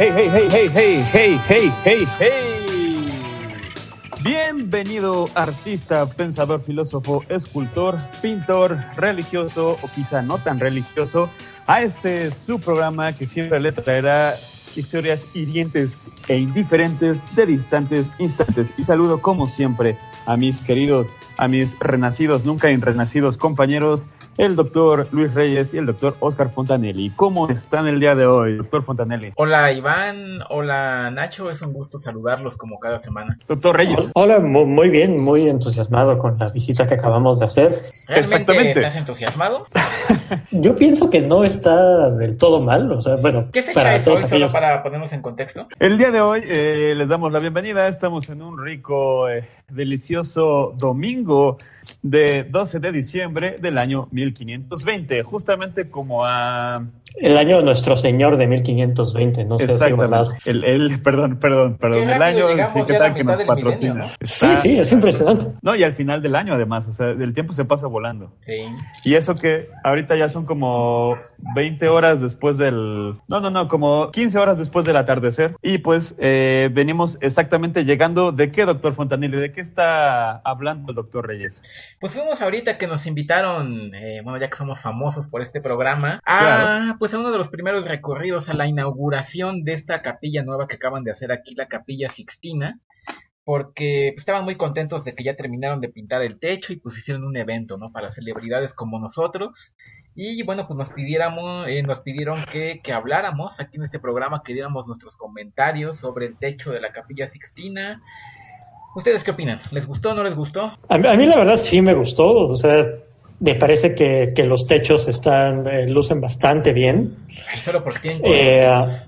Hey, hey, hey, hey, hey, hey, hey, hey, hey. Bienvenido artista, pensador, filósofo, escultor, pintor, religioso o quizá no tan religioso a este su programa que siempre le traerá historias hirientes e indiferentes de distantes instantes. Y saludo como siempre a mis queridos, a mis renacidos, nunca renacidos compañeros, el doctor Luis Reyes y el doctor Oscar Fontanelli. ¿Cómo están el día de hoy, doctor Fontanelli? Hola Iván, hola Nacho, es un gusto saludarlos como cada semana. Doctor Reyes. Hola, mu- muy bien, muy entusiasmado con la visita que acabamos de hacer. ¿Realmente Exactamente. estás entusiasmado? Yo pienso que no está del todo mal, o sea, bueno, ¿Qué fecha para es todos hoy, solo para ponernos en contexto? El día de hoy eh, les damos la bienvenida. Estamos en un rico, eh, delicioso domingo or de 12 de diciembre del año 1520, justamente como a... El año de nuestro señor de 1520, no sé si. El, el- perdón, perdón, perdón. Qué El año llegamos sí, ya ¿qué a la tal que nos patrocina. milenio. Sí, sí, es impresionante. No, y al final del año además, o sea, el tiempo se pasa volando. Sí. Y eso que ahorita ya son como 20 horas después del... No, no, no, como 15 horas después del atardecer. Y pues eh, venimos exactamente llegando... ¿De qué, doctor Fontanelli? ¿De qué está hablando el doctor Reyes? Pues fuimos ahorita que nos invitaron, eh, bueno, ya que somos famosos por este programa, a Claro. pues a uno de los primeros recorridos a la inauguración de esta capilla nueva que acaban de hacer aquí, la Capilla Sixtina, porque pues, estaban muy contentos de que ya terminaron de pintar el techo y pues hicieron un evento, ¿no? Para celebridades como nosotros. Y bueno, pues nos pidiéramos, eh, nos pidieron que, que habláramos aquí en este programa, que diéramos nuestros comentarios sobre el techo de la Capilla Sixtina. ¿Ustedes qué opinan? ¿Les gustó o no les gustó? A, mí- a mí la verdad sí me gustó, o sea, me parece que, que los techos están, eh, lucen bastante bien. Ay, solo tienen Eh, colorcitos.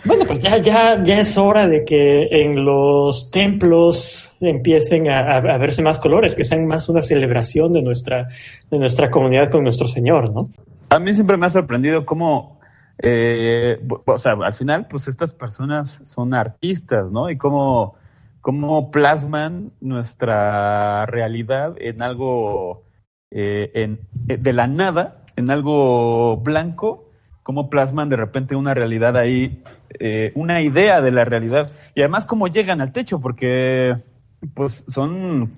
Bueno, pues ya, ya, ya es hora de que en los templos empiecen a, a- a verse más colores, que sean más una celebración de nuestra, de nuestra comunidad con nuestro Señor, ¿no? A mí siempre me ha sorprendido cómo... eh, o sea, al final, pues estas personas son artistas, ¿no? Y cómo, cómo plasman nuestra realidad en algo eh, en, eh, de la nada, en algo blanco, cómo plasman de repente una realidad ahí, eh, una idea de la realidad, y además cómo llegan al techo, porque pues son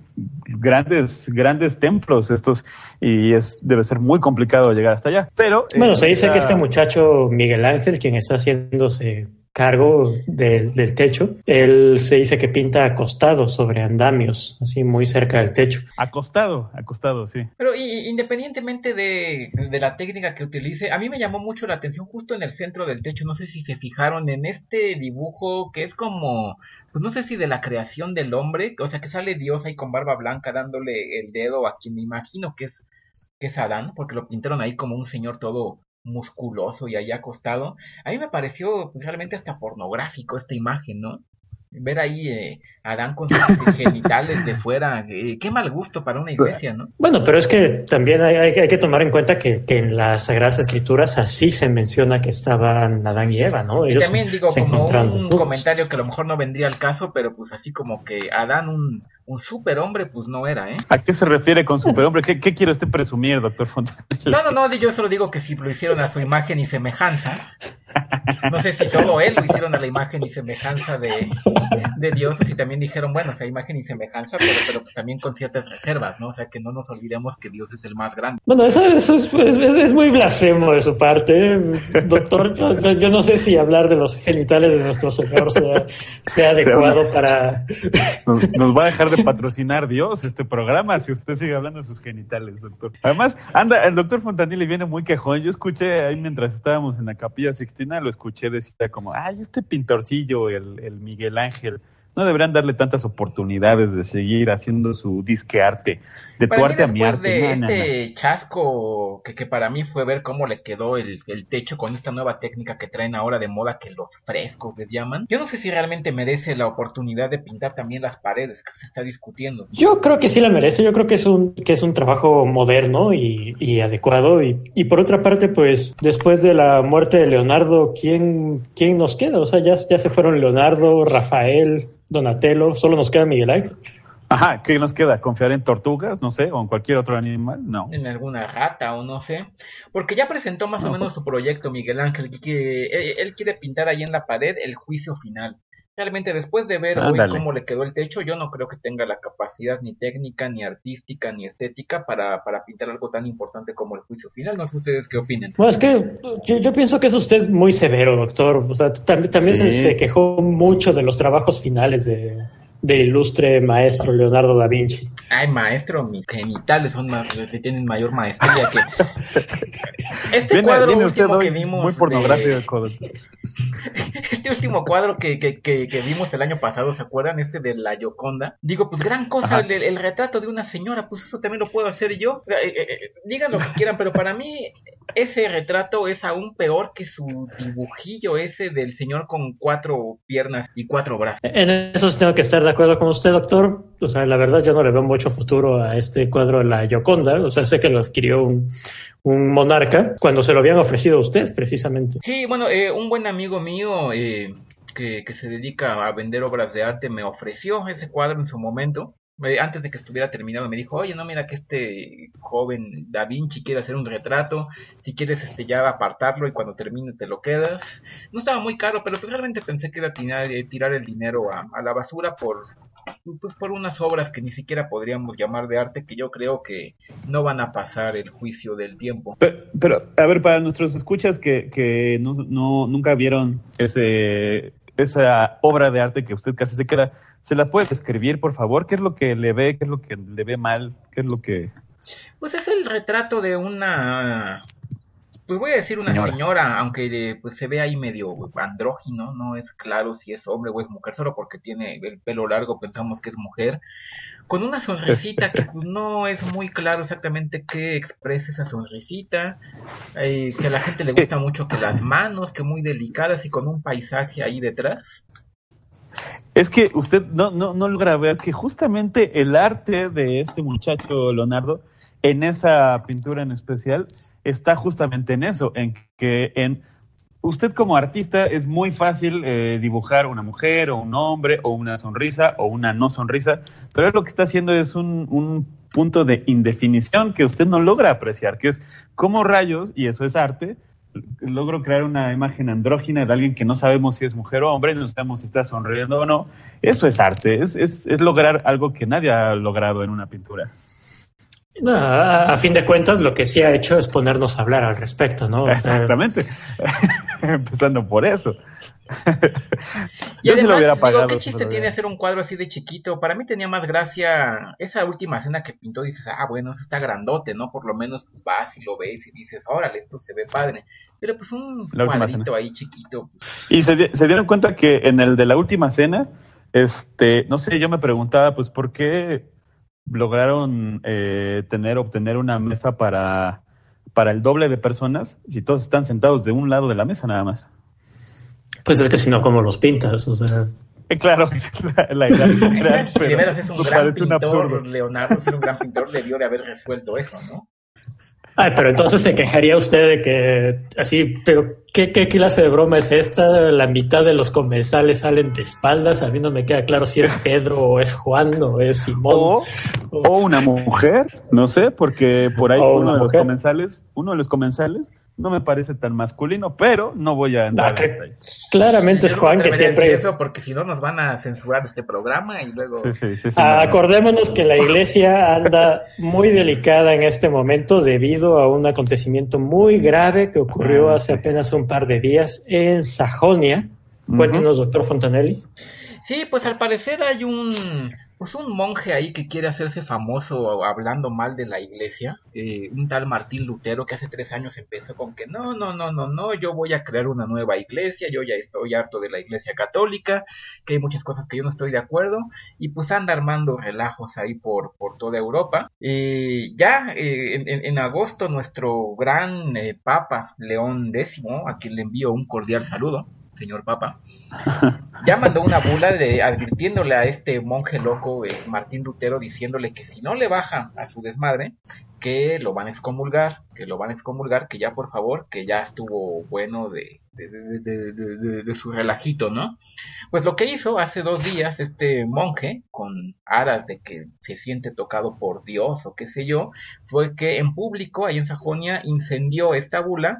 grandes, grandes templos estos, y es, debe ser muy complicado llegar hasta allá. Pero eh, Bueno, se dice ya- que este muchacho Miguel Ángel, quien está haciéndose cargo del, del techo, él se dice que pinta acostado sobre andamios, así muy cerca del techo. acostado, acostado, sí. Pero y- independientemente de, de la técnica que utilice, a mí me llamó mucho la atención justo en el centro del techo, no sé si se fijaron en este dibujo que es como, pues no sé si de la creación del hombre, o sea que sale Dios ahí con barba blanca dándole el dedo a quien me imagino que es, que es Adán, porque lo pintaron ahí como un señor todo musculoso y ahí acostado. A mí me pareció pues, realmente hasta pornográfico esta imagen, ¿no? Ver ahí eh, a Adán con sus genitales de fuera, eh, qué mal gusto para una iglesia, ¿no? Bueno, pero es que también hay, hay- hay que tomar en cuenta que, que en las Sagradas Escrituras así se menciona que estaban Adán y Eva, ¿no? Y Ellos también se- digo, como un desnudos. comentario que a lo mejor no vendría al caso, pero pues así como que Adán un, un superhombre, pues no era, ¿eh? ¿A qué se refiere con superhombre? ¿Qué, qué quiere usted presumir, doctor Fontanelli? No, no, no, yo solo digo que si lo hicieron a su imagen y semejanza, no sé si todo él lo hicieron a la imagen y semejanza de, de Dios, o si también dijeron, bueno, o sea, imagen y semejanza, pero, pero pues también con ciertas reservas, ¿no? O sea, que no nos olvidemos que Dios es el más grande. Bueno, eso, eso es, es- es muy blasfemo de su parte, doctor. Yo, yo- yo no sé si hablar de los genitales de nuestro Señor sea, sea adecuado para... Nos, nos va a dejar de patrocinar Dios este programa si usted sigue hablando de sus genitales, doctor. Además, anda, el doctor Fontanelli viene muy quejón. Yo escuché ahí mientras estábamos en la capilla Sixtina, lo escuché decir como, ay, este pintorcillo, el, el Miguel Ángel, no deberían darle tantas oportunidades de seguir haciendo su disque arte, de Para tu mí, arte a mi después arte. de No, no, este chasco que, que para mí fue ver cómo le quedó el, el techo con esta nueva técnica que traen ahora de moda que los frescos les llaman. Yo no sé si realmente merece la oportunidad de pintar también las paredes que se está discutiendo. Yo creo que sí la merece, yo creo que es un, que es un trabajo moderno y, y adecuado. Y, y por otra parte, pues después de la muerte de Leonardo, ¿quién, quién nos queda? O sea, ya, ya se fueron Leonardo, Rafael, Donatello, solo nos queda Miguel Ángel. Ajá, ¿qué nos queda? ¿Confiar en tortugas? No sé, o en cualquier otro animal. No. en alguna rata o no sé, porque ya presentó más o No, menos su proyecto Miguel Ángel, que quiere, él, él quiere pintar ahí en la pared el juicio final. Realmente después de ver hoy Ándale. cómo le quedó el techo, yo no creo que tenga la capacidad ni técnica, ni artística, ni estética para, para pintar algo tan importante como el juicio final. No sé ustedes qué opinen. Bueno, es que yo, yo pienso que es usted muy severo, doctor. O sea, tam- también se, Sí. se quejó mucho de los trabajos finales de, del ilustre maestro Leonardo da Vinci. Ay, maestro, mis genitales son más, que tienen mayor maestría que... Este Viene- cuadro viene usted último que vimos... Muy de- pornográfico. Este último cuadro que, que, que, que vimos el año pasado, ¿se acuerdan? Este de la Yoconda. Digo, pues gran cosa, el retrato de una señora, pues eso también lo puedo hacer yo. Eh, eh, eh, digan lo que quieran, pero para mí ese retrato es aún peor que su dibujillo ese del señor con cuatro piernas y cuatro brazos. En eso tengo que estar de acuerdo con usted, doctor. O sea, la verdad yo no le veo mucho futuro a este cuadro de la Yoconda. O sea, sé que lo adquirió un, un monarca cuando se lo habían ofrecido a usted, precisamente. Sí, bueno, eh, un buen amigo mío eh, que, que se dedica a vender obras de arte me ofreció ese cuadro en su momento. Antes de que estuviera terminado me dijo, oye, no, mira que este joven Da Vinci quiere hacer un retrato, si quieres este ya apartarlo y cuando termine te lo quedas. No estaba muy caro, pero pues realmente pensé que era tirar, eh, el dinero a, a la basura por, pues, por unas obras que ni siquiera podríamos llamar de arte que yo creo que no van a pasar el juicio del tiempo. Pero, pero, a ver, para nuestros escuchas que, que no, no- nunca vieron ese, esa obra de arte que usted casi se queda, ¿se la puede describir, por favor? ¿Qué es lo que le ve? ¿Qué es lo que le ve mal? ¿Qué es lo que...? Pues es el retrato de una, pues voy a decir una Señora. señora, aunque pues se ve ahí medio andrógino, no es claro si es hombre o es mujer, solo porque tiene el pelo largo pensamos que es mujer, con una sonrisita que no es muy claro exactamente qué expresa esa sonrisita, eh, que a la gente le gusta mucho que las manos, que muy delicadas y con un paisaje ahí detrás. Es que usted no, no, no logra ver que justamente el arte de este muchacho Leonardo, en esa pintura en especial, está justamente en eso, en que en usted como artista es muy fácil eh, dibujar una mujer o un hombre o una sonrisa o una no sonrisa, pero lo que está haciendo es un, un punto de indefinición que usted no logra apreciar, que es cómo rayos, y eso es arte, logro crear una imagen andrógina de alguien que no sabemos si es mujer o hombre, no sabemos si está sonriendo o no. Eso es arte, es, es, es lograr algo que nadie ha logrado en una pintura. No, a, a fin de cuentas, lo que sí ha hecho es ponernos a hablar al respecto, ¿no? O sea, Exactamente. Empezando por eso. Y Yo sí lo además, hubiera digo, pagado. ¿qué si chiste tiene hubiera- hacer un cuadro así de chiquito? Para mí tenía más gracia esa última escena que pintó. Dices, ah, bueno, eso está grandote, ¿no? Por lo menos pues, vas y lo ves y dices, órale, esto se ve padre. Pero pues un La cuadrito escena. ahí chiquito. pues, Y se, di- se dieron cuenta que en el de la última cena, este, no sé, yo me preguntaba, pues, ¿por qué lograron eh, tener, obtener una mesa para, para el doble de personas si todos están sentados de un lado de la mesa nada más? Pues es que si no, ¿cómo los pintas? O sea, Eh, claro, es la, la si de veras es un gran pintor. Leonardo, ser un gran pintor, debió de haber resuelto eso, ¿no? Ay, pero entonces se quejaría usted de que así, pero ¿qué, qué clase de broma es esta? La mitad de los comensales salen de espaldas, a mí no me queda claro si es Pedro o es Juan o es Simón. O, o una mujer, no sé, porque por ahí uno de los comensales, uno de los comensales no me parece tan masculino, pero no voy a entrar Ah, en. Claramente es no Juan me que siempre... decir eso porque si no nos van a censurar este programa y luego... Sí, sí, sí, sí, Ah, no, no. acordémonos que la iglesia anda muy delicada en este momento debido a un acontecimiento muy grave que ocurrió Ah, hace sí. apenas un par de días en Sajonia. Cuéntenos, doctor Fontanelli. Sí, pues al parecer hay un pues un monje ahí que quiere hacerse famoso hablando mal de la iglesia, eh, un tal Martín Lutero que hace tres años empezó con que no, no, no, no, no, yo voy a crear una nueva iglesia, yo ya estoy harto de la iglesia católica, que hay muchas cosas que yo no estoy de acuerdo, y pues anda armando relajos ahí por, por toda Europa. y ya eh, en, en, agosto nuestro gran eh, Papa León X, a quien le envío un cordial saludo, señor Papa, ya mandó una bula de, advirtiéndole a este monje loco, eh, Martín Lutero, diciéndole que si no le baja a su desmadre, que lo van a excomulgar, que lo van a excomulgar, que ya por favor, que ya estuvo bueno de, de, su relajito, ¿no? Pues lo que hizo hace dos días este monje, con aras de que se siente tocado por Dios o qué sé yo, fue que en público, ahí en Sajonia, incendió esta bula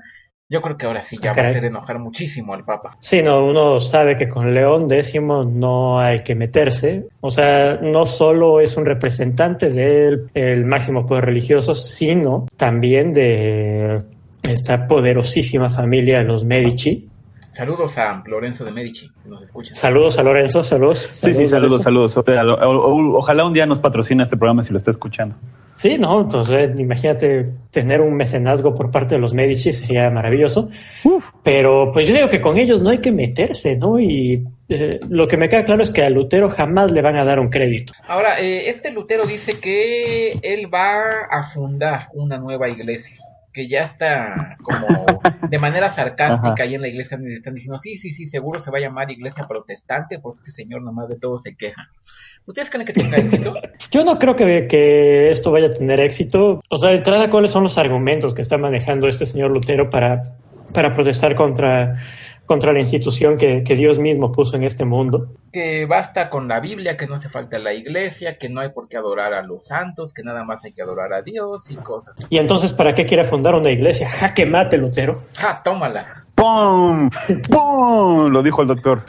yo creo que ahora sí ya va a hacer enojar muchísimo al Papa. Sí, no, uno sabe que con León X no hay que meterse. O sea, no solo es un representante del máximo poder religioso, sino también de esta poderosísima familia de los Medici. Saludos a Lorenzo de Medici, que nos escucha. Saludos a Lorenzo, saludos. Sí, sí, saludos, saludos. Ojalá un día nos patrocine este programa si lo está escuchando. Sí, no, entonces imagínate tener un mecenazgo por parte de los Medici sería maravilloso. Pero pues yo digo que con ellos no hay que meterse, ¿no? Y eh, lo que me queda claro es que a Lutero jamás le van a dar un crédito. Ahora, eh, este Lutero dice que él va a fundar una nueva iglesia que ya está como de manera sarcástica ahí en la iglesia están diciendo, sí, sí, sí, seguro se va a llamar iglesia protestante porque este señor nomás de todo se queja. ¿Ustedes creen que tenga éxito? Yo no creo que, que esto vaya a tener éxito. O sea, de entrada, ¿cuáles son los argumentos que está manejando este señor Lutero para, para protestar contra, contra la institución que, que, Dios mismo puso en este mundo? Que basta con la Biblia, que no hace falta la iglesia, que no hay por qué adorar a los santos, que nada más hay que adorar a Dios y cosas. ¿Y entonces para qué quiere fundar una iglesia? ¡Ja, que mate, Lutero! ¡Ja, tómala! ¡Pum! ¡Pum! Lo dijo el doctor.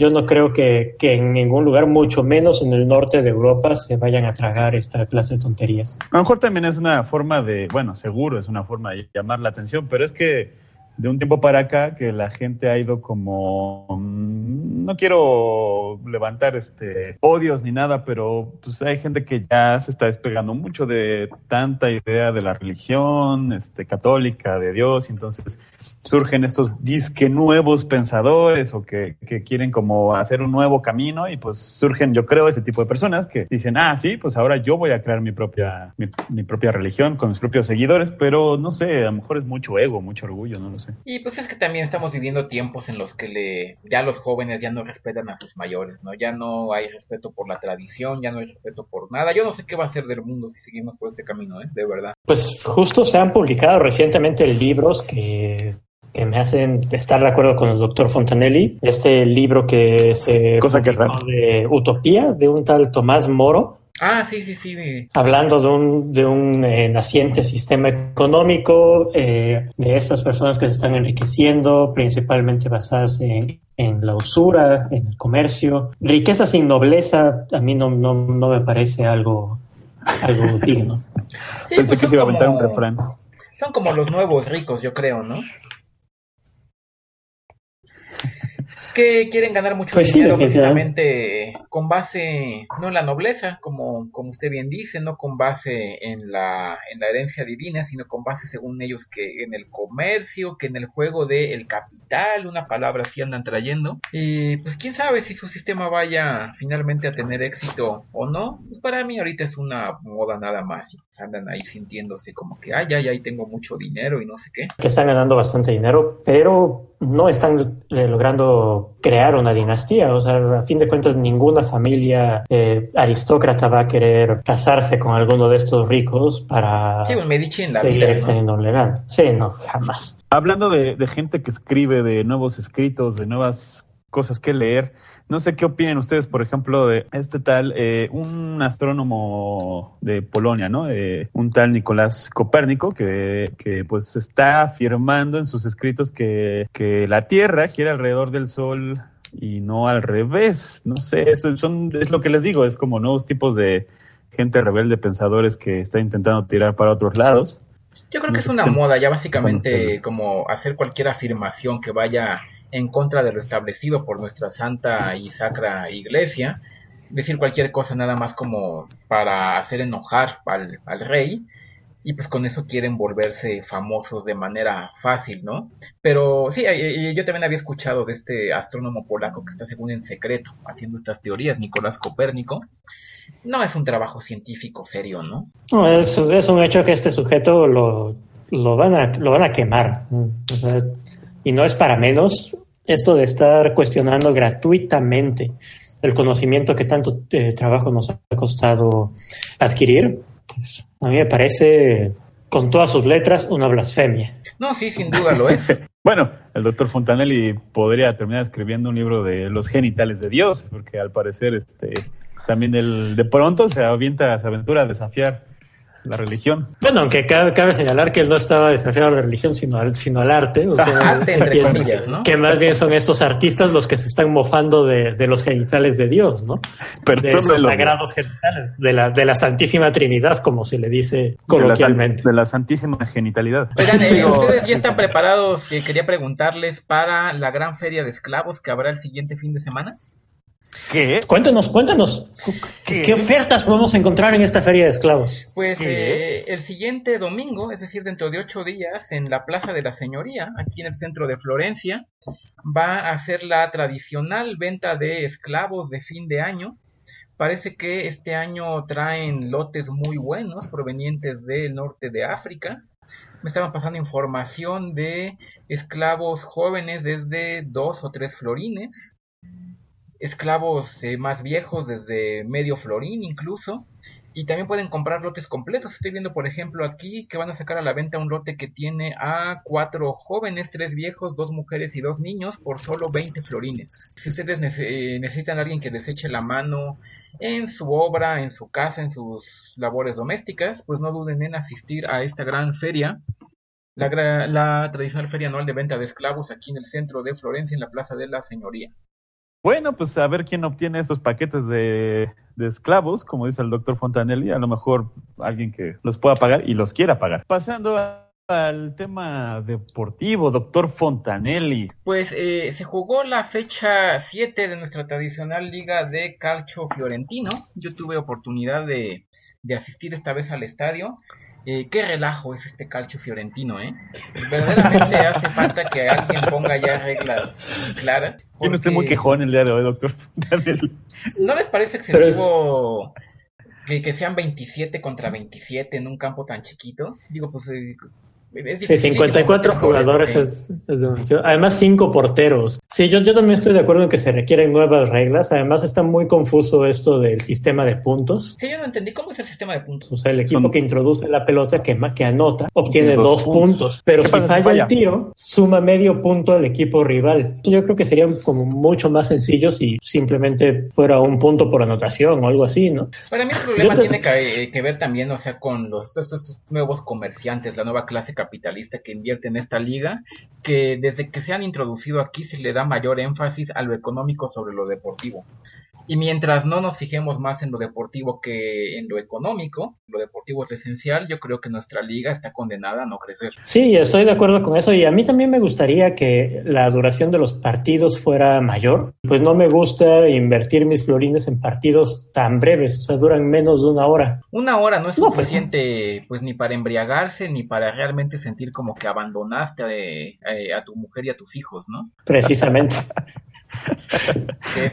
Yo no creo que, que, en ningún lugar, mucho menos en el norte de Europa, se vayan a tragar esta clase de tonterías. A lo mejor también es una forma de, bueno, seguro es una forma de llamar la atención, pero es que de un tiempo para acá que la gente ha ido como mm, no quiero levantar este odios ni nada, pero pues hay gente que ya se está despegando mucho de tanta idea de la religión este católica de Dios, y entonces surgen estos disque nuevos pensadores o que, que, quieren como hacer un nuevo camino y pues surgen, yo creo, ese tipo de personas que dicen, ah, sí, pues ahora yo voy a crear mi propia, mi, propia religión con mis propios seguidores, pero no sé, a lo mejor es mucho ego, mucho orgullo, no lo sé. Y pues es que también estamos viviendo tiempos en los que le, ya los jóvenes ya no respetan a sus mayores, ¿no? Ya no hay respeto por la tradición, ya no hay respeto por nada. Yo no sé qué va a ser del mundo si seguimos por este camino, ¿eh? De verdad. Pues justo se han publicado recientemente libros que que me hacen estar de acuerdo con el doctor Fontanelli. Este libro que se Cosa que de Utopía, de un tal Tomás Moro. Ah, sí, sí, sí. Hablando de un, de un eh, naciente sistema económico, eh, de estas personas que se están enriqueciendo, principalmente basadas en, en la usura, en el comercio. Riqueza sin nobleza, a mí no, no, no me parece algo, algo digno. Pensé pues que se iba a aventar un refrán. Son como los nuevos ricos, yo creo, ¿no? Que quieren ganar mucho pues dinero precisamente con base no en la nobleza, como, como usted bien dice, no con base en la, en la herencia divina, sino con base según ellos que en el comercio, que en el juego del capital, una palabra así andan trayendo. Y pues quién sabe si su sistema vaya finalmente a tener éxito o no. Pues para mí ahorita es una moda nada más. Pues andan ahí sintiéndose como que, ay, ay, ay, tengo mucho dinero y no sé qué. Que están ganando bastante dinero, pero no están eh, logrando crear una dinastía. O sea, a fin de cuentas, ninguna familia eh, aristócrata va a querer casarse con alguno de estos ricos para sí, Medici en la seguir extendiendo legal. Sí, no, jamás. Hablando de, de gente que escribe, de nuevos escritos, de nuevas cosas que leer, no sé qué opinan ustedes, por ejemplo, de este tal, eh, un astrónomo de Polonia, ¿no? Eh, un tal Nicolás Copérnico, que, que, pues está afirmando en sus escritos que, que la Tierra gira alrededor del Sol y no al revés. No sé, es, son, es lo que les digo, es como nuevos tipos de gente rebelde, pensadores que está intentando tirar para otros lados. Yo creo que es una moda, ya básicamente como hacer cualquier afirmación que vaya en contra de lo establecido por nuestra santa y sacra iglesia, decir cualquier cosa nada más como para hacer enojar al, al rey y pues con eso quieren volverse famosos de manera fácil, ¿no? Pero sí, eh, eh, yo también había escuchado de este astrónomo polaco que está según en secreto haciendo estas teorías, Nicolás Copérnico. No es un trabajo científico serio, ¿no? No, es, es un hecho que este sujeto lo, lo, van, a, lo van a quemar. Y no es para menos esto de estar cuestionando gratuitamente el conocimiento que tanto eh, trabajo nos ha costado adquirir pues, a mí me parece, con todas sus letras, una blasfemia. No, sí, sin duda lo es. bueno, el doctor Fontanelli podría terminar escribiendo un libro de los genitales de Dios, porque al parecer este, también el, de pronto se avienta, se aventura a desafiar la religión. Bueno, aunque cabe, señalar que él no estaba desafiando a la religión, sino al, sino al arte. O sea, arte, entre comillas, ¿no? Que más bien son estos artistas los que se están mofando de, de los genitales de Dios, ¿no? Pero de esos sagrados genitales, de la, de la Santísima Trinidad, como se le dice coloquialmente. De la, Santísima Genitalidad. Oigan, eh, ¿ustedes ya están preparados? Eh, quería preguntarles para la gran feria de esclavos que habrá el siguiente fin de semana. ¿Qué? Cuéntanos, cuéntanos. ¿Qué? ofertas podemos encontrar en esta feria de esclavos? Pues eh, el siguiente domingo, es decir, dentro de ocho días, en la Plaza de la Señoría, aquí en el centro de Florencia, va a ser la tradicional venta de esclavos de fin de año. Parece que este año traen lotes muy buenos provenientes del norte de África. Me estaban pasando información de esclavos jóvenes desde dos o tres florines esclavos eh, más viejos, desde medio florín incluso, y también pueden comprar lotes completos. Estoy viendo, por ejemplo, aquí que van a sacar a la venta un lote que tiene a cuatro jóvenes, tres viejos, dos mujeres y dos niños por solo 20 florines. Si ustedes eh, necesitan a alguien que deseche la mano en su obra, en su casa, en sus labores domésticas, pues no duden en asistir a esta gran feria. La, la tradicional feria anual de venta de esclavos aquí en el centro de Florencia, en la Plaza de la Señoría. Bueno, pues a ver quién obtiene estos paquetes de, esclavos, como dice el doctor Fontanelli, a lo mejor alguien que los pueda pagar y los quiera pagar. Pasando al tema deportivo, doctor Fontanelli. Pues eh, se jugó la fecha 7 de nuestra tradicional liga de calcio fiorentino. Yo tuve oportunidad de asistir esta vez al estadio eh, qué relajo es este calcio fiorentino, ¿eh? Verdaderamente hace falta que alguien ponga ya reglas claras. Yo no estoy muy quejón el día de hoy, doctor. ¿No les parece excesivo que, que, sean 27 contra 27 en un campo tan chiquito? Digo, pues eh, Sí, 54 jugadores es, demasiado. Además, cinco porteros. Sí, yo, yo también estoy de acuerdo en que se requieren nuevas reglas. Además, está muy confuso esto del sistema de puntos. Sí, yo no entendí cómo es el sistema de puntos. O sea, el equipo que introduce la pelota, que, que anota, obtiene dos, puntos. Pero si falla, el tiro, suma medio punto al equipo rival. Yo creo que serían como mucho más sencillos si simplemente fuera un punto por anotación o algo así, ¿no? Para mí el problema tiene que, que, ver también, o sea, con los, estos nuevos comerciantes, la nueva clase capitalista que invierte en esta liga, que desde que se han introducido aquí se le da mayor énfasis a lo económico sobre lo deportivo. Y mientras no nos fijemos más en lo deportivo que en lo económico, lo deportivo es esencial, yo creo que nuestra liga está condenada a no crecer. Sí, estoy de acuerdo con eso y a mí también me gustaría que la duración de los partidos fuera mayor. Pues no me gusta invertir mis florines en partidos tan breves, o sea, duran menos de una hora. Una hora no es pues, suficiente pues, ni para embriagarse ni para realmente sentir como que abandonaste a, eh, a tu mujer y a tus hijos, ¿no? Precisamente.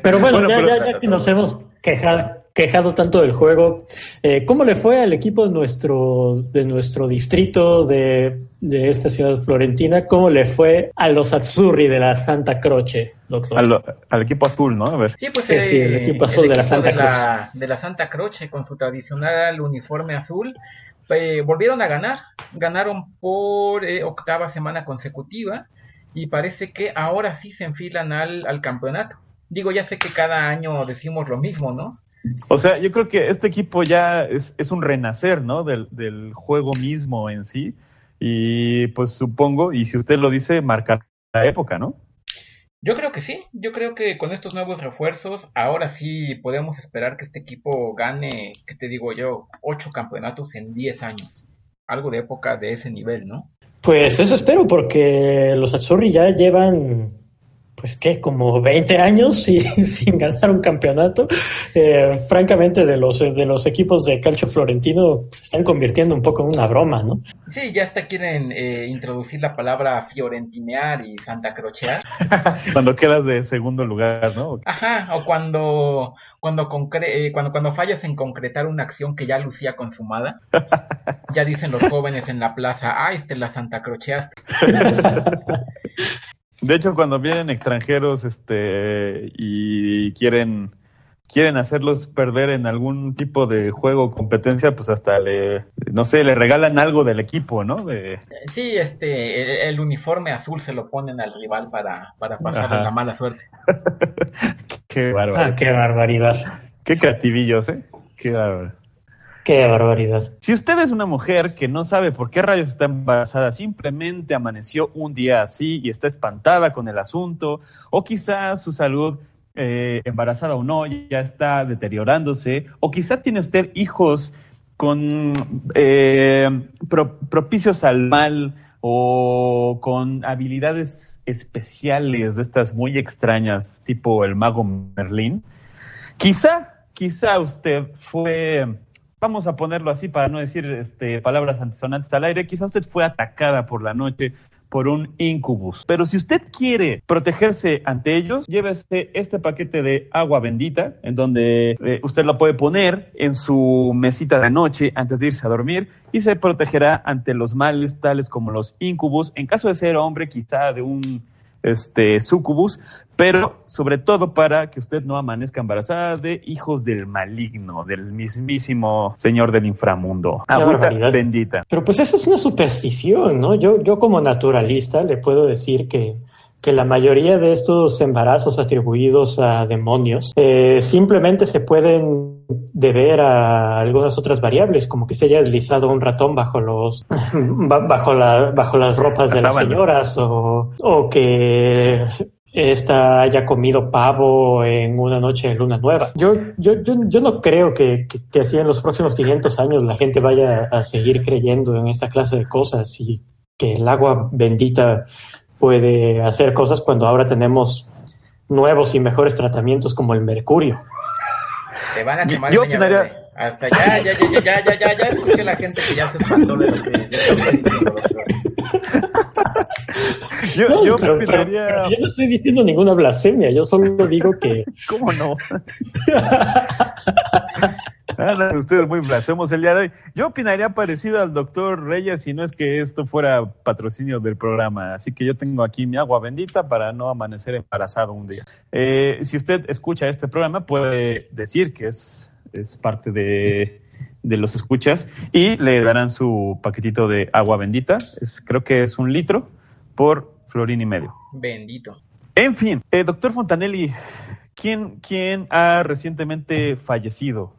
pero bueno, ya, que nos hemos quejado, quejado tanto del juego, eh, ¿cómo le fue al equipo de nuestro, de nuestro distrito de, de esta ciudad florentina? ¿Cómo le fue a los Azzurri de la Santa Croce, doctor? Al, equipo azul, ¿no? A ver. Sí, pues el eh, equipo azul de la Santa Croce. De la Santa Croce con su tradicional uniforme azul. Eh, volvieron a ganar, ganaron por octava semana consecutiva y parece que ahora sí se enfilan al, al campeonato. Digo, ya sé que cada año decimos lo mismo, ¿no? O sea, yo creo que este equipo ya es, es un renacer, ¿no? Del, del, juego mismo en sí. Y pues supongo, y si usted lo dice, marcar la época, ¿no? Yo creo que sí, yo creo que con estos nuevos refuerzos, ahora sí podemos esperar que este equipo gane, que te digo yo, ocho campeonatos en diez años. Algo de época de ese nivel, ¿no? Pues eso espero, porque los Azzurri ya llevan pues qué, como 20 años sin, sin ganar un campeonato. Eh, francamente, de los, de los equipos de calcio florentino se están convirtiendo un poco en una broma, ¿no? Sí, ya hasta quieren eh, introducir la palabra fiorentinear y santa crochear. cuando quedas de segundo lugar, ¿no? Ajá, o cuando cuando, concre cuando, cuando fallas en concretar una acción que ya lucía consumada, ya dicen los jóvenes en la plaza, ah, este la Santa Crocheaste. De hecho, cuando vienen extranjeros este, y quieren, quieren hacerlos perder en algún tipo de juego o competencia, pues hasta le, no sé, le regalan algo del equipo, ¿no? De... Sí, este, el, uniforme azul se lo ponen al rival para, para pasarle la mala suerte. qué, barbaridad. Ah, qué barbaridad. Qué creativillos, ¿eh? Qué barbaridad. Qué barbaridad. Si usted es una mujer que no sabe por qué rayos está embarazada, simplemente amaneció un día así y está espantada con el asunto, o quizás su salud eh, embarazada o no ya está deteriorándose, o quizá tiene usted hijos con eh, propicios al mal o con habilidades especiales de estas muy extrañas, tipo el mago Merlín. Quizá, quizá usted fue vamos a ponerlo así para no decir este, palabras antisonantes al aire, quizá usted fue atacada por la noche por un incubus. Pero si usted quiere protegerse ante ellos, llévese este paquete de agua bendita, en donde eh, usted lo puede poner en su mesita de noche antes de irse a dormir y se protegerá ante los males tales como los incubus. En caso de ser hombre, quizá de un este, sucubus, pero sobre todo para que usted no amanezca embarazada de hijos del maligno, del mismísimo señor del inframundo. Agüita bendita. Pero pues eso es una superstición, ¿no? Yo, yo como naturalista le puedo decir que que la mayoría de estos embarazos atribuidos a demonios eh, simplemente se pueden deber a algunas otras variables, como que se haya deslizado un ratón bajo los bajo la, bajo las ropas de las señoras o, o que esta haya comido pavo en una noche de luna nueva. Yo, yo, yo, yo no creo que, que, que, así en los próximos 500 años la gente vaya a seguir creyendo en esta clase de cosas y que el agua bendita puede hacer cosas cuando ahora tenemos nuevos y mejores tratamientos como el mercurio. Te van a quemar yo, yo Hasta ya, ya, ya, ya, ya, ya, ya, escuché la gente que ya se espantó de lo que yo, no, yo, pero, opinaría... pero, pero yo no estoy diciendo ninguna blasfemia, yo solo digo que. ¿Cómo no? Ustedes muy blasfemos el día de hoy. Yo opinaría parecido al doctor Reyes si no es que esto fuera patrocinio del programa. Así que yo tengo aquí mi agua bendita para no amanecer embarazado un día. Eh, si usted escucha este programa, puede decir que es, es parte de, de los escuchas y le darán su paquetito de agua bendita. Es, creo que es un litro por florín y medio. Bendito. En fin, eh, doctor Fontanelli, ¿quién, ¿quién ha recientemente fallecido?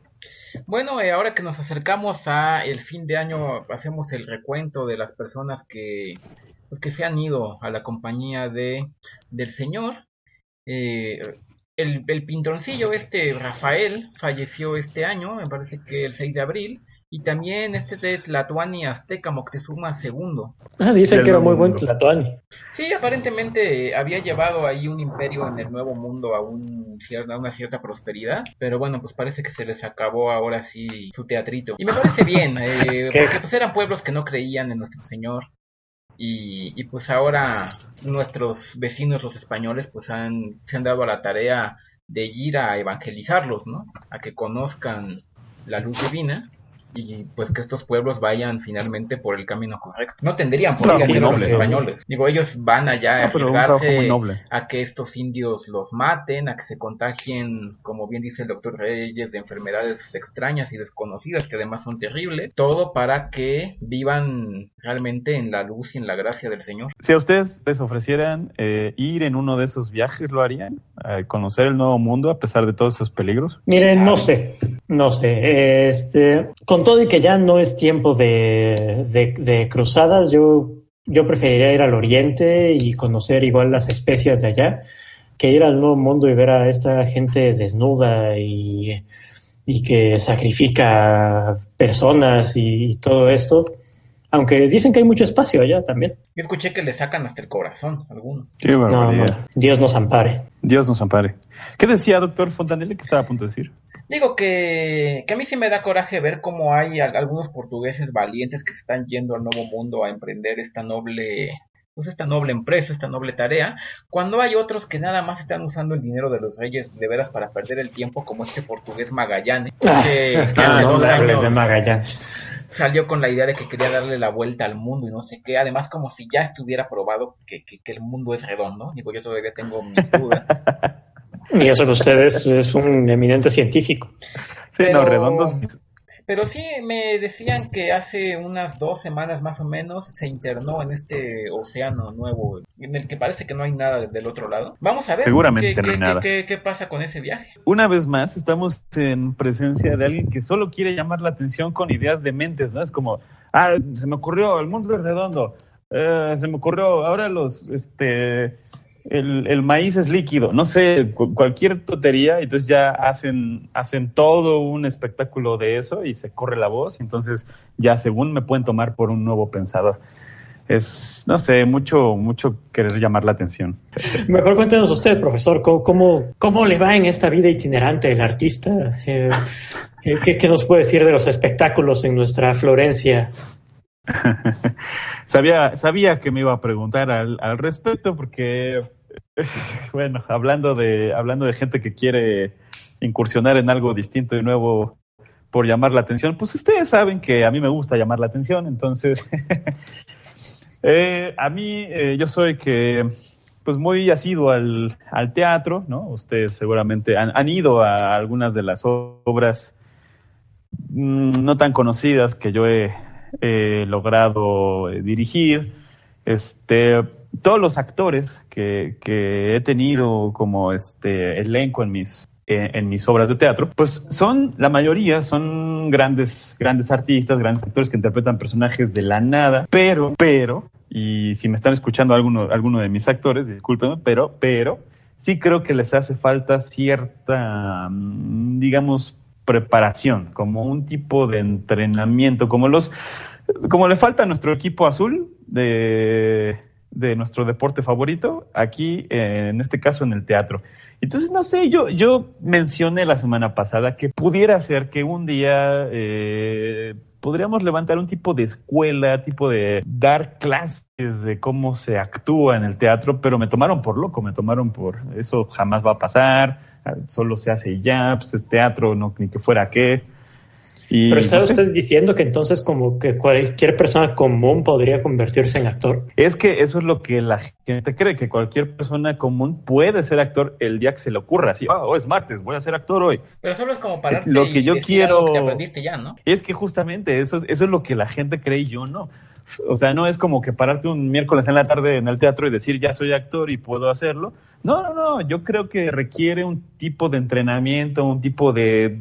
Bueno, eh, ahora que nos acercamos a el fin de año, hacemos el recuento de las personas que, pues, que se han ido a la compañía de, del Señor. Eh, el, el pintroncillo este, Rafael, falleció este año, me parece que el 6 de abril. Y también este de Tlatuani Azteca Moctezuma II. Ah, dicen que era muy buen Tlatuani. Sí, aparentemente había llevado ahí un imperio en el Nuevo Mundo a, un, a una cierta prosperidad. Pero bueno, pues parece que se les acabó ahora sí su teatrito. Y me parece bien, eh, porque pues eran pueblos que no creían en nuestro Señor. Y, y, pues ahora nuestros vecinos los españoles pues han, se han dado a la tarea de ir a evangelizarlos, ¿no? A que conozcan la luz divina y pues que estos pueblos vayan finalmente por el camino correcto. No tendrían por qué ser los españoles. Digo, ellos van allá a arriesgarse a que estos indios los maten, a que se contagien, como bien dice el doctor Reyes, de enfermedades extrañas y desconocidas que además son terribles. Todo para que vivan realmente en la luz y en la gracia del Señor. Si a ustedes les ofrecieran eh, ir en uno de esos viajes, ¿lo harían? A conocer el nuevo mundo a pesar de todos esos peligros. Miren, no sé, no sé. Este, con todo y que ya no es tiempo de, de, de cruzadas, yo, yo preferiría ir al oriente y conocer igual las especias de allá que ir al nuevo mundo y ver a esta gente desnuda y, y que sacrifica personas y, y todo esto Aunque dicen que hay mucho espacio allá también. Yo escuché que le sacan hasta el corazón algunos. Qué No, no, Dios nos ampare. Dios nos ampare. ¿Qué decía, doctor Fontanelli, que estaba a punto de decir? Digo que, que a mí sí me da coraje ver cómo hay al- algunos portugueses valientes que se están yendo al nuevo mundo a emprender esta noble, pues esta noble empresa, esta noble tarea, cuando hay otros que nada más están usando el dinero de los reyes de veras para perder el tiempo, como este portugués Magallanes, Ah, que, que hace no dos años de Magallanes. salió con la idea de que quería darle la vuelta al mundo y no sé qué, además como si ya estuviera probado que, que, que el mundo es redondo, digo yo todavía tengo mis dudas. Y eso que usted es, es un eminente científico. Sí, Pero- no, redondos. Pero sí me decían que hace unas dos semanas más o menos se internó en este océano nuevo, en el que parece que no hay nada del otro lado. Vamos a ver Seguramente qué, no qué- nada. qué- qué pasa con ese viaje. Una vez más, estamos en presencia de alguien que solo quiere llamar la atención con ideas dementes, ¿no? Es como, ah, se me ocurrió, el mundo es redondo, eh, se me ocurrió, ahora los, este, el, maíz es líquido, no sé, cu- cualquier tontería, entonces ya hacen, hacen todo un espectáculo de eso y se corre la voz, entonces ya según me pueden tomar por un nuevo pensador. Es, no sé, mucho, mucho querer llamar la atención. Mejor cuéntenos usted, profesor, ¿cómo, cómo, le va en esta vida itinerante del artista? Eh, ¿qué, qué- qué nos puede decir de los espectáculos en nuestra Florencia? sabía, sabía que me iba a preguntar al, respecto porque, bueno, hablando de, hablando de gente que quiere incursionar en algo distinto y nuevo por llamar la atención, pues ustedes saben que a mí me gusta llamar la atención, entonces, eh, a mí eh, yo soy que, pues muy asiduo al, al teatro, ¿no? Ustedes seguramente han, han ido a algunas de las obras mm, no tan conocidas que yo he he logrado eh, dirigir. Este, todos los actores que, que he tenido como este elenco en mis, en, en mis obras de teatro, pues son, la mayoría son grandes, grandes artistas, grandes actores que interpretan personajes de la nada, pero, pero, y si me están escuchando alguno, alguno de mis actores, discúlpenme, pero, pero, sí creo que les hace falta cierta, mm, digamos, preparación, como un tipo de entrenamiento, como los, como le falta a nuestro equipo azul de, de nuestro deporte favorito, aquí eh, en este caso en el teatro. Entonces, no sé, yo, yo mencioné la semana pasada que pudiera ser que un día eh, podríamos levantar un tipo de escuela, tipo de dar clases de cómo se actúa en el teatro, pero me tomaron por loco, me tomaron por eso jamás va a pasar, solo se hace y ya, pues es teatro, no, ni que fuera qué. Y, Pero está no sé. usted diciendo que entonces como que cualquier persona común podría convertirse en actor. Es que eso es lo que la gente cree, que cualquier persona común puede ser actor el día que se le ocurra. Así, oh, es martes, voy a ser actor hoy. Pero solo es como pararte Lo que y yo que quiero- te aprendiste ya, ¿no? Es que justamente eso, es- eso es lo que la gente cree y yo no. O sea, no es como que pararte un miércoles en la tarde en el teatro y decir ya soy actor y puedo hacerlo. No, no, no. Yo creo que requiere un tipo de entrenamiento, un tipo de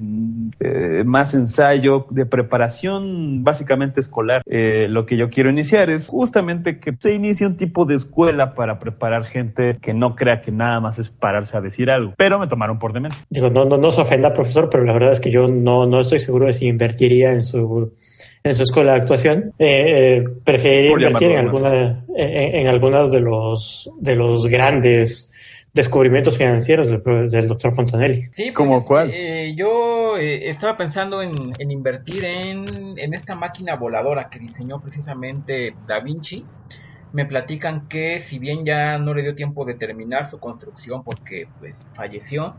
eh, más ensayo, de preparación básicamente escolar. Eh, lo que yo quiero iniciar es justamente que se inicie un tipo de escuela para preparar gente que no crea que nada más es pararse a decir algo. Pero me tomaron por demente. Digo, no, no, no se ofenda, profesor, pero la verdad es que yo no, no estoy seguro de si invertiría en su, en su escuela de actuación. Eh, eh, preferiría Por invertir en, alguna, en, en algunos de los, de los grandes descubrimientos financieros del, del doctor Fontanelli. Sí, ¿Cómo pues, cuál? eh, yo eh, estaba pensando en, en invertir en, en esta máquina voladora que diseñó precisamente Da Vinci. Me platican que si bien ya no le dio tiempo de terminar su construcción porque pues falleció,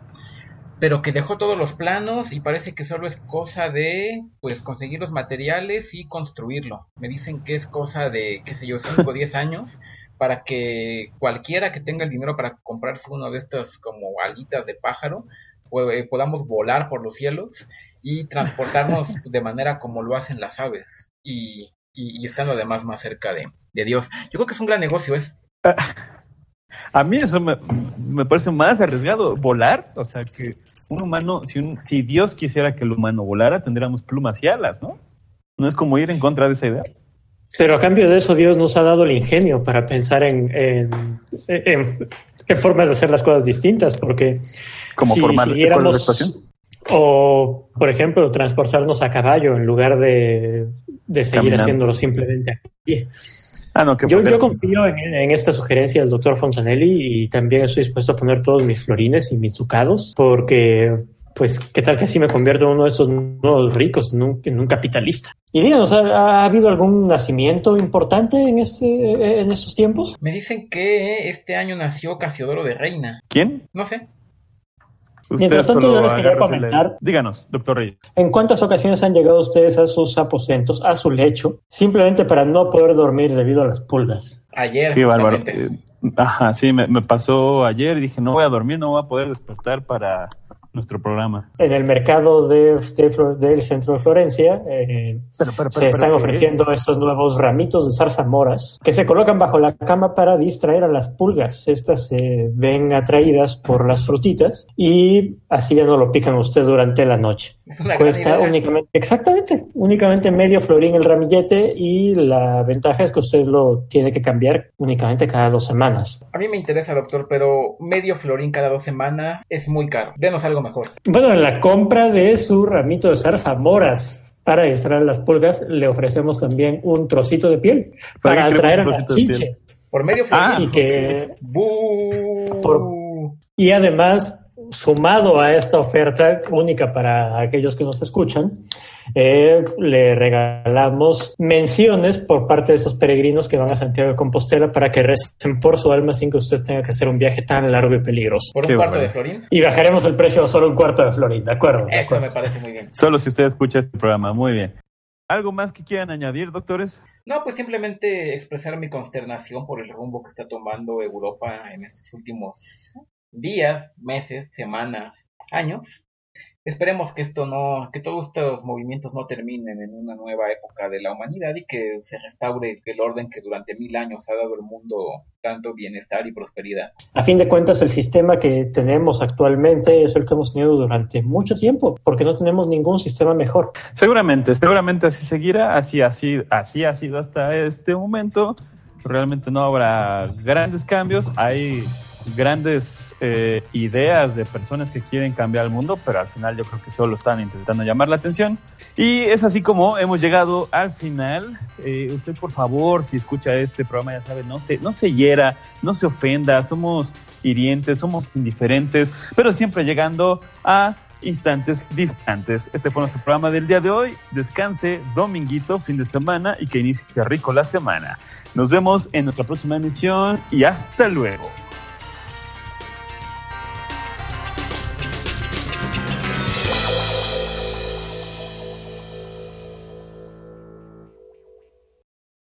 pero que dejó todos los planos y parece que solo es cosa de pues conseguir los materiales y construirlo. Me dicen que es cosa de, qué sé yo, 5 o 10 años para que cualquiera que tenga el dinero para comprarse uno de estos como alitas de pájaro, pues, podamos volar por los cielos y transportarnos de manera como lo hacen las aves y, y, y estando además más cerca de, de Dios. Yo creo que es un gran negocio eso. A mí eso me, me parece más arriesgado. Volar, o sea, que un humano, si, un, si Dios quisiera que el humano volara, tendríamos plumas y alas, ¿no? No es como ir en contra de esa idea. Pero a cambio de eso, Dios nos ha dado el ingenio para pensar en, en, en, en formas de hacer las cosas distintas, porque Como si formar siguiéramos-. O, por ejemplo, transportarnos a caballo en lugar de, de seguir Caminando. haciéndolo simplemente aquí. Ah, no, que Yo, yo confío en, en esta sugerencia del doctor Fontanelli y también estoy dispuesto a poner todos mis florines y mis ducados porque, pues, ¿qué tal que así me convierto en uno de estos nuevos ricos, en un, en un capitalista? Y díganos, ¿ha, ha habido algún nacimiento importante en, este, en estos tiempos? Me dicen que este año nació Casiodoro de Reina. ¿Quién? No sé. Mientras tanto, yo les quería comentar- Díganos, doctor Reyes. ¿En cuántas ocasiones han llegado ustedes a sus aposentos, a su lecho, simplemente para no poder dormir debido a las pulgas? Ayer. Qué bárbaro. Eh, Ajá, sí, me, me pasó ayer y dije, no voy a dormir, no voy a poder despertar para nuestro programa. En el mercado de, del centro de Florencia eh, Pero, pero, se están ofreciendo estos nuevos ramitos de zarzamoras que se colocan bajo la cama para distraer a las pulgas. Estas se ven atraídas por las frutitas y así ya no lo pican a usted durante la noche. Es una gran Cuesta únicamente, exactamente, únicamente medio florín el ramillete y la ventaja es que usted lo tiene que cambiar únicamente cada dos semanas. A mí me interesa, doctor, pero medio florín cada dos semanas es muy caro. Denos algo mejor. Bueno, en la compra de su ramito de zarzamoras para distraer las pulgas, le ofrecemos también un trocito de piel ¿Para atraer a las chinches. Por medio Ah, florín. Y que Y además, sumado a esta oferta única para aquellos que nos escuchan, eh, le regalamos menciones por parte de estos peregrinos que van a Santiago de Compostela para que recen por su alma sin que usted tenga que hacer un viaje tan largo y peligroso. Por un Qué cuarto de florín. Y bajaremos el precio a solo un cuarto de florina, ¿de acuerdo? de Eso acuerdo. me parece muy bien. Solo si usted escucha este programa, muy bien. ¿Algo más que quieran añadir, doctores? No, pues simplemente expresar mi consternación por el rumbo que está tomando Europa en estos últimos días, meses, semanas, años. Esperemos que esto no, que todos estos movimientos no terminen en una nueva época de la humanidad y que se restaure el orden que durante mil años ha dado al mundo tanto bienestar y prosperidad. A fin de cuentas, el sistema que tenemos actualmente es el que hemos tenido durante mucho tiempo, porque no tenemos ningún sistema mejor. Seguramente, seguramente así seguirá, así, así, así ha sido hasta este momento. Realmente no habrá grandes cambios, hay grandes eh, ideas de personas que quieren cambiar el mundo, pero al final yo creo que solo están intentando llamar la atención. Y es así como hemos llegado al final. Eh, usted, por favor, si escucha este programa, ya sabe, no se, no se hiera, no se ofenda, somos hirientes, somos indiferentes, pero siempre llegando a instantes distantes. Este fue nuestro programa del día de hoy. Descanse, dominguito, fin de semana y que inicie rico la semana. Nos vemos en nuestra próxima emisión y hasta luego.